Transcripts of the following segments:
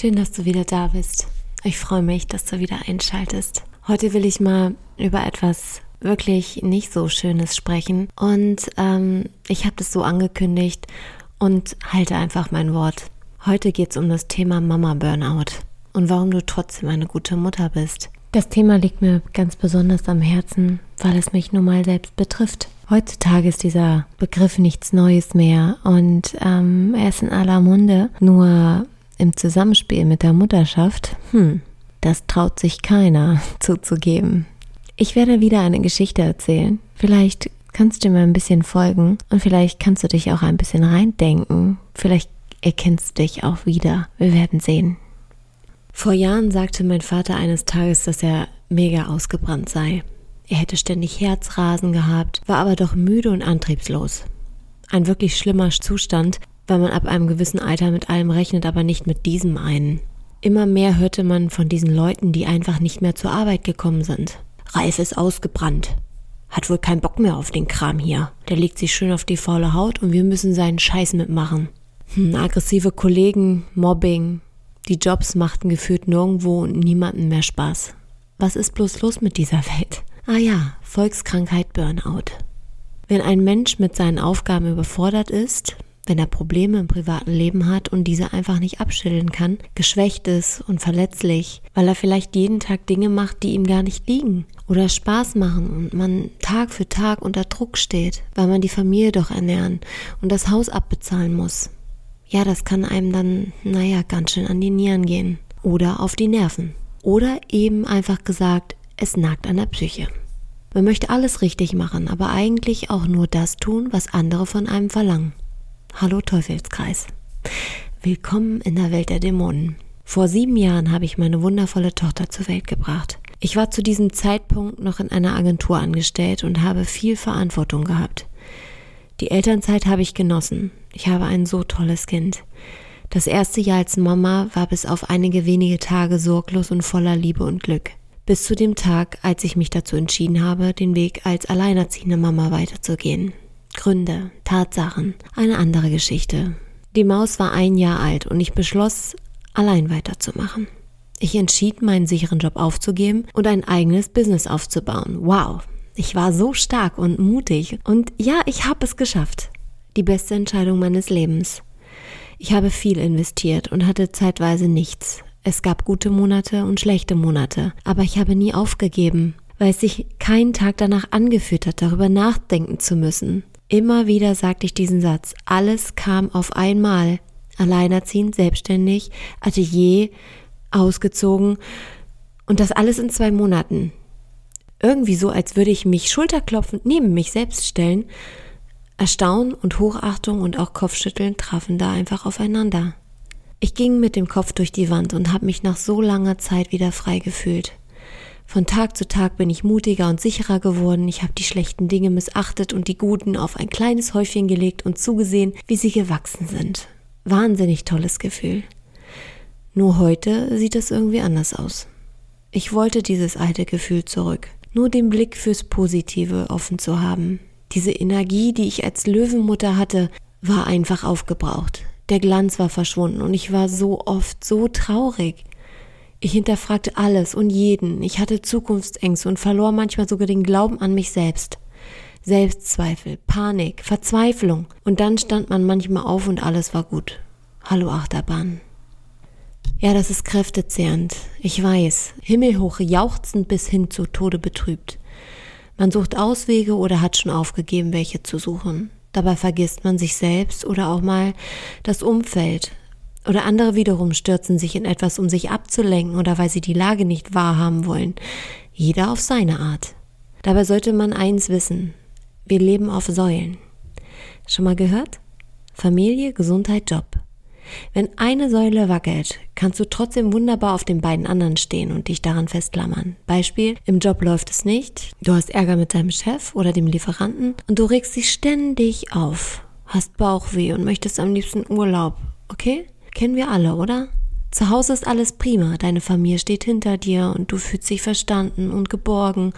Schön, dass du wieder da bist. Ich freue mich, dass du wieder einschaltest. Heute will ich mal über etwas wirklich nicht so Schönes sprechen. Und ähm, ich habe das so angekündigt und halte einfach mein Wort. Heute geht es um das Thema Mama Burnout und warum du trotzdem eine gute Mutter bist. Das Thema liegt mir ganz besonders am Herzen, weil es mich nun mal selbst betrifft. Heutzutage ist dieser Begriff nichts Neues mehr und ähm, er ist in aller Munde. Nur im Zusammenspiel mit der Mutterschaft, hm, das traut sich keiner zuzugeben. Ich werde wieder eine Geschichte erzählen. Vielleicht kannst du mir ein bisschen folgen und vielleicht kannst du dich auch ein bisschen reindenken. Vielleicht erkennst du dich auch wieder. Wir werden sehen. Vor Jahren sagte mein Vater eines Tages, dass er mega ausgebrannt sei. Er hätte ständig Herzrasen gehabt, war aber doch müde und antriebslos. Ein wirklich schlimmer Zustand, weil man ab einem gewissen Alter mit allem rechnet, aber nicht mit diesem einen. Immer mehr hörte man von diesen Leuten, die einfach nicht mehr zur Arbeit gekommen sind. Ralf ist ausgebrannt. Hat wohl keinen Bock mehr auf den Kram hier. Der legt sich schön auf die faule Haut und wir müssen seinen Scheiß mitmachen. Hm, aggressive Kollegen, Mobbing. Die Jobs machten gefühlt nirgendwo und niemandem mehr Spaß. Was ist bloß los mit dieser Welt? Ah ja, Volkskrankheit Burnout. Wenn ein Mensch mit seinen Aufgaben überfordert ist, wenn er Probleme im privaten Leben hat und diese einfach nicht abschütteln kann, geschwächt ist und verletzlich, weil er vielleicht jeden Tag Dinge macht, die ihm gar nicht liegen oder Spaß machen und man Tag für Tag unter Druck steht, weil man die Familie doch ernähren und das Haus abbezahlen muss. Ja, das kann einem dann, naja, ganz schön an die Nieren gehen oder auf die Nerven. Oder eben einfach gesagt, es nagt an der Psyche. Man möchte alles richtig machen, aber eigentlich auch nur das tun, was andere von einem verlangen. Hallo Teufelskreis. Willkommen in der Welt der Dämonen. Vor sieben Jahren habe ich meine wundervolle Tochter zur Welt gebracht. Ich war zu diesem Zeitpunkt noch in einer Agentur angestellt und habe viel Verantwortung gehabt. Die Elternzeit habe ich genossen. Ich habe ein so tolles Kind. Das erste Jahr als Mama war bis auf einige wenige Tage sorglos und voller Liebe und Glück. Bis zu dem Tag, als ich mich dazu entschieden habe, den Weg als alleinerziehende Mama weiterzugehen. Gründe, Tatsachen, eine andere Geschichte. Die Maus war ein Jahr alt und ich beschloss, allein weiterzumachen. Ich entschied, meinen sicheren Job aufzugeben und ein eigenes Business aufzubauen. Wow, ich war so stark und mutig und ja, ich habe es geschafft. Die beste Entscheidung meines Lebens. Ich habe viel investiert und hatte zeitweise nichts. Es gab gute Monate und schlechte Monate, aber ich habe nie aufgegeben, weil es sich keinen Tag danach angeführt hat, darüber nachdenken zu müssen. Immer wieder sagte ich diesen Satz. Alles kam auf einmal. Alleinerziehend, selbstständig, Atelier, ausgezogen. Und das alles in zwei Monaten. Irgendwie so, als würde ich mich schulterklopfend neben mich selbst stellen. Erstaunen und Hochachtung und auch Kopfschütteln trafen da einfach aufeinander. Ich ging mit dem Kopf durch die Wand und habe mich nach so langer Zeit wieder frei gefühlt. Von Tag zu Tag bin ich mutiger und sicherer geworden. Ich habe die schlechten Dinge missachtet und die guten auf ein kleines Häufchen gelegt und zugesehen, wie sie gewachsen sind. Wahnsinnig tolles Gefühl. Nur heute sieht es irgendwie anders aus. Ich wollte dieses alte Gefühl zurück. Nur den Blick fürs Positive offen zu haben. Diese Energie, die ich als Löwenmutter hatte, war einfach aufgebraucht. Der Glanz war verschwunden und ich war so oft so traurig. Ich hinterfragte alles und jeden. Ich hatte Zukunftsängste und verlor manchmal sogar den Glauben an mich selbst. Selbstzweifel, Panik, Verzweiflung. Und dann stand man manchmal auf und alles war gut. Hallo Achterbahn. Ja, das ist kräftezehrend. Ich weiß. Himmelhoch jauchzend bis hin zu Tode betrübt. Man sucht Auswege oder hat schon aufgegeben, welche zu suchen. Dabei vergisst man sich selbst oder auch mal das Umfeld, oder andere wiederum stürzen sich in etwas, um sich abzulenken oder weil sie die Lage nicht wahrhaben wollen. Jeder auf seine Art. Dabei sollte man eins wissen. Wir leben auf Säulen. Schon mal gehört? Familie, Gesundheit, Job. Wenn eine Säule wackelt, kannst du trotzdem wunderbar auf den beiden anderen stehen und dich daran festklammern. Beispiel, im Job läuft es nicht, du hast Ärger mit deinem Chef oder dem Lieferanten und du regst dich ständig auf, hast Bauchweh und möchtest am liebsten Urlaub, okay? Kennen wir alle, oder? Zu Hause ist alles prima, deine Familie steht hinter dir und du fühlst dich verstanden und geborgen.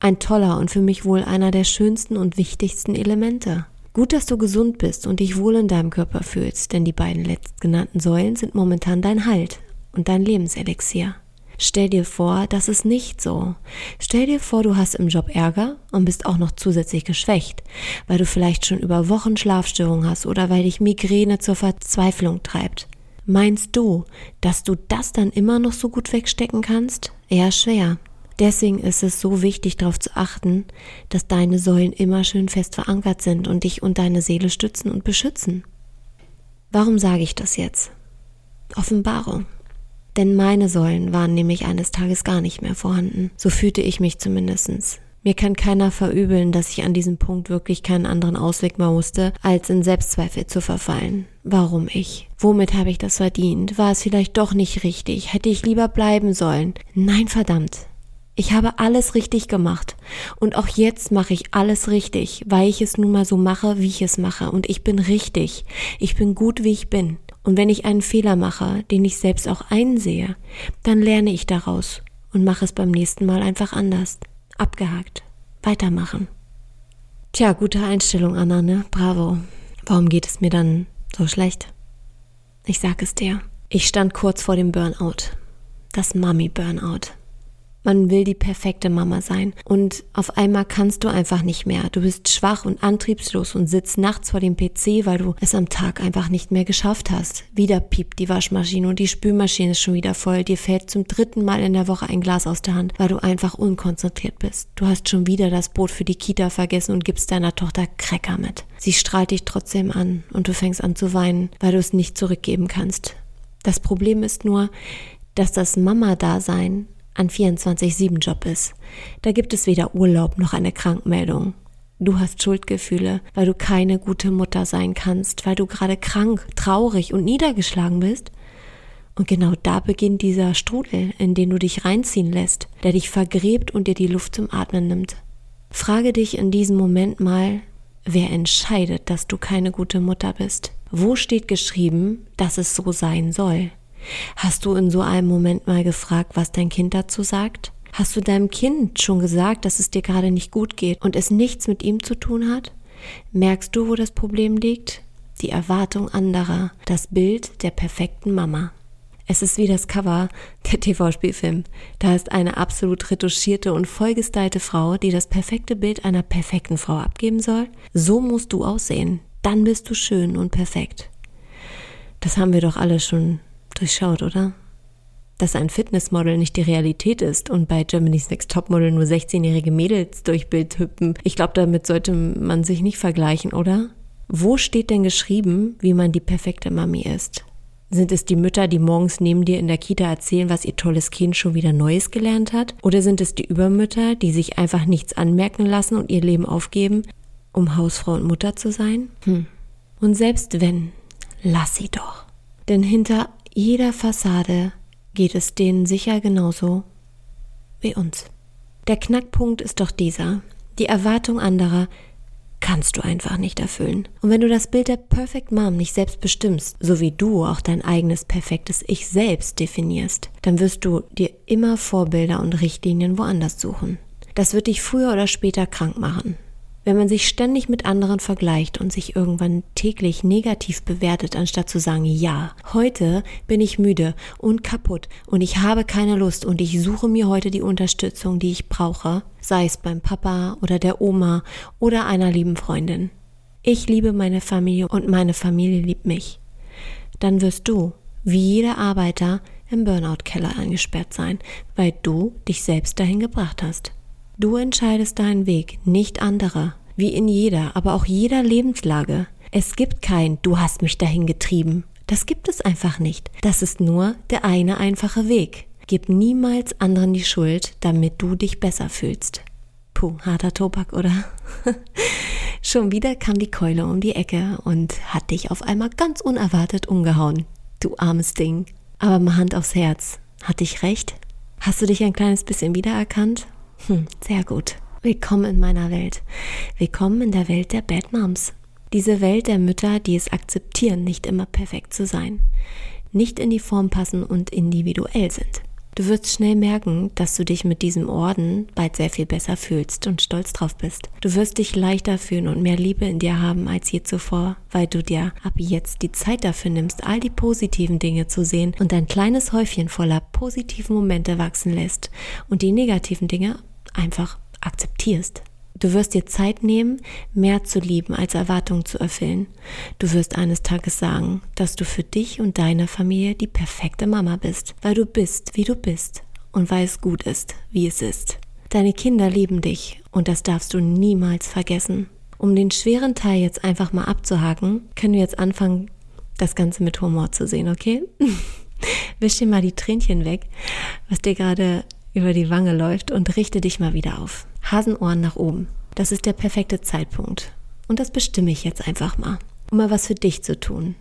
Ein toller und für mich wohl einer der schönsten und wichtigsten Elemente. Gut, dass du gesund bist und dich wohl in deinem Körper fühlst, denn die beiden letztgenannten Säulen sind momentan dein Halt. und dein Lebenselixier. Stell dir vor, das ist nicht so. Stell dir vor, du hast im Job Ärger und bist auch noch zusätzlich geschwächt, weil du vielleicht schon über Wochen Schlafstörungen hast oder weil dich Migräne zur Verzweiflung treibt. Meinst du, dass du das dann immer noch so gut wegstecken kannst? Eher schwer. Deswegen ist es so wichtig, darauf zu achten, dass deine Säulen immer schön fest verankert sind und dich und deine Seele stützen und beschützen. Warum sage ich das jetzt? Offenbarung. Denn meine Säulen waren nämlich eines Tages gar nicht mehr vorhanden. So fühlte ich mich zumindestens. Mir kann keiner verübeln, dass ich an diesem Punkt wirklich keinen anderen Ausweg mehr wusste, als in Selbstzweifel zu verfallen. Warum ich? Womit habe ich das verdient? War es vielleicht doch nicht richtig? Hätte ich lieber bleiben sollen? Nein, verdammt. Ich habe alles richtig gemacht. Und auch jetzt mache ich alles richtig, weil ich es nun mal so mache, wie ich es mache. Und ich bin richtig. Ich bin gut, wie ich bin. Und wenn ich einen Fehler mache, den ich selbst auch einsehe, dann lerne ich daraus und mache es beim nächsten Mal einfach anders. Abgehakt. Weitermachen. Tja, gute Einstellung, Anna, ne? Bravo. Warum geht es mir dann so schlecht? Ich sag es dir. Ich stand kurz vor dem Burnout. Das Mami-Burnout. Man will die perfekte Mama sein. Und auf einmal kannst du einfach nicht mehr. Du bist schwach und antriebslos und sitzt nachts vor dem PC, weil du es am Tag einfach nicht mehr geschafft hast. Wieder piept die Waschmaschine und die Spülmaschine ist schon wieder voll. Dir fällt zum dritten Mal in der Woche ein Glas aus der Hand, weil du einfach unkonzentriert bist. Du hast schon wieder das Boot für die Kita vergessen und gibst deiner Tochter Cracker mit. Sie strahlt dich trotzdem an und du fängst an zu weinen, weil du es nicht zurückgeben kannst. Das Problem ist nur, dass das Mama-Dasein ein 24-7-Job ist. Da gibt es weder Urlaub noch eine Krankmeldung. Du hast Schuldgefühle, weil du keine gute Mutter sein kannst, weil du gerade krank, traurig und niedergeschlagen bist. Und genau da beginnt dieser Strudel, in den du dich reinziehen lässt, der dich vergräbt und dir die Luft zum Atmen nimmt. Frage dich in diesem Moment mal, wer entscheidet, dass du keine gute Mutter bist? Wo steht geschrieben, dass es so sein soll? Hast du in so einem Moment mal gefragt, was dein Kind dazu sagt? Hast du deinem Kind schon gesagt, dass es dir gerade nicht gut geht und es nichts mit ihm zu tun hat? Merkst du, wo das Problem liegt? Die Erwartung anderer, das Bild der perfekten Mama. Es ist wie das Cover der TV-Spielfilm. Da ist eine absolut retuschierte und vollgestylte Frau, die das perfekte Bild einer perfekten Frau abgeben soll. So musst du aussehen. Dann bist du schön und perfekt. Das haben wir doch alle schon durchschaut, oder? Dass ein Fitnessmodel nicht die Realität ist und bei Germany's Next Topmodel nur 16-jährige Mädels durch Bild hüppen, ich glaube, damit sollte man sich nicht vergleichen, oder? Wo steht denn geschrieben, wie man die perfekte Mami ist? Sind es die Mütter, die morgens neben dir in der Kita erzählen, was ihr tolles Kind schon wieder Neues gelernt hat? Oder sind es die Übermütter, die sich einfach nichts anmerken lassen und ihr Leben aufgeben, um Hausfrau und Mutter zu sein? Hm. Und selbst wenn, lass sie doch. Denn hinter jeder Fassade geht es denen sicher genauso wie uns. Der Knackpunkt ist doch dieser. Die Erwartung anderer kannst du einfach nicht erfüllen. Und wenn du das Bild der Perfect Mom nicht selbst bestimmst, so wie du auch dein eigenes perfektes Ich selbst definierst, dann wirst du dir immer Vorbilder und Richtlinien woanders suchen. Das wird dich früher oder später krank machen. Wenn man sich ständig mit anderen vergleicht und sich irgendwann täglich negativ bewertet, anstatt zu sagen, ja, heute bin ich müde und kaputt und ich habe keine Lust und ich suche mir heute die Unterstützung, die ich brauche, sei es beim Papa oder der Oma oder einer lieben Freundin. Ich liebe meine Familie und meine Familie liebt mich. Dann wirst du, wie jeder Arbeiter, im Burnout-Keller eingesperrt sein, weil du dich selbst dahin gebracht hast. Du entscheidest deinen Weg, nicht andere. Wie in jeder, aber auch jeder Lebenslage. Es gibt kein Du hast mich dahin getrieben. Das gibt es einfach nicht. Das ist nur der eine einfache Weg. Gib niemals anderen die Schuld, damit du dich besser fühlst. Puh, harter Tobak, oder? Schon wieder kam die Keule um die Ecke und hat dich auf einmal ganz unerwartet umgehauen. Du armes Ding. Aber mal Hand aufs Herz. Hatte ich recht? Hast du dich ein kleines bisschen wiedererkannt? Hm, sehr gut. Willkommen in meiner Welt. Willkommen in der Welt der Bad Moms. Diese Welt der Mütter, die es akzeptieren, nicht immer perfekt zu sein, nicht in die Form passen und individuell sind. Du wirst schnell merken, dass du dich mit diesem Orden bald sehr viel besser fühlst und stolz drauf bist. Du wirst dich leichter fühlen und mehr Liebe in dir haben als je zuvor, weil du dir ab jetzt die Zeit dafür nimmst, all die positiven Dinge zu sehen und ein kleines Häufchen voller positiven Momente wachsen lässt und die negativen Dinge einfach akzeptierst. Du wirst dir Zeit nehmen, mehr zu lieben, als Erwartungen zu erfüllen. Du wirst eines Tages sagen, dass du für dich und deine Familie die perfekte Mama bist, weil du bist, wie du bist und weil es gut ist, wie es ist. Deine Kinder lieben dich und das darfst du niemals vergessen. Um den schweren Teil jetzt einfach mal abzuhaken, können wir jetzt anfangen, das Ganze mit Humor zu sehen, okay? Wisch dir mal die Tränchen weg, was dir gerade über die Wange läuft und richte dich mal wieder auf. Hasenohren nach oben. Das ist der perfekte Zeitpunkt. Und das bestimme ich jetzt einfach mal, um mal was für dich zu tun.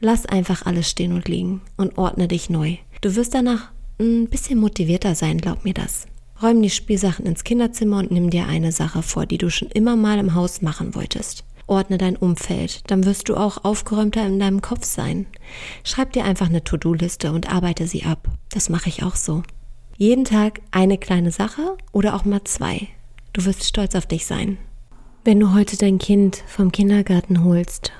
Lass einfach alles stehen und liegen und ordne dich neu. Du wirst danach ein bisschen motivierter sein, glaub mir das. Räum die Spielsachen ins Kinderzimmer und nimm dir eine Sache vor, die du schon immer mal im Haus machen wolltest. Ordne dein Umfeld, dann wirst du auch aufgeräumter in deinem Kopf sein. Schreib dir einfach eine To-Do-Liste und arbeite sie ab. Das mache ich auch so. Jeden Tag eine kleine Sache oder auch mal zwei. Du wirst stolz auf dich sein. Wenn du heute dein Kind vom Kindergarten holst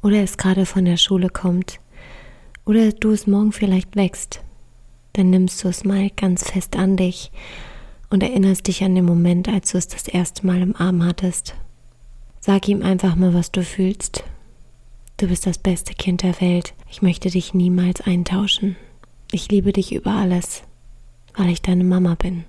oder es gerade von der Schule kommt oder du es morgen vielleicht wächst, dann nimmst du es mal ganz fest an dich und erinnerst dich an den Moment, als du es das erste Mal im Arm hattest. Sag ihm einfach mal, was du fühlst. Du bist das beste Kind der Welt. Ich möchte dich niemals eintauschen. Ich liebe dich über alles weil ich deine Mama bin.